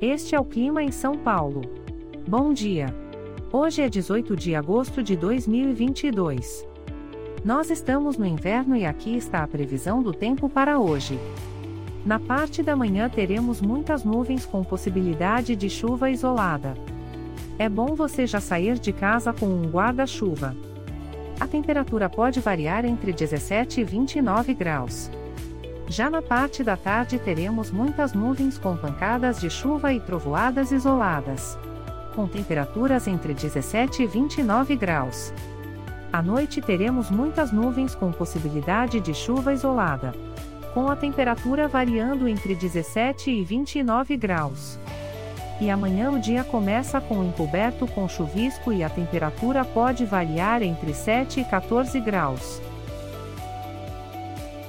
Este é o clima em São Paulo. Bom dia. Hoje é 18 de agosto de 2022. Nós estamos no inverno e aqui está a previsão do tempo para hoje. Na parte da manhã teremos muitas nuvens com possibilidade de chuva isolada. É bom você já sair de casa com um guarda-chuva. A temperatura pode variar entre 17 e 29 graus. Já na parte da tarde teremos muitas nuvens com pancadas de chuva e trovoadas isoladas. Com temperaturas entre 17 e 29 graus. À noite teremos muitas nuvens com possibilidade de chuva isolada. Com a temperatura variando entre 17 e 29 graus. E amanhã o dia começa com encoberto com chuvisco e a temperatura pode variar entre 7 e 14 graus.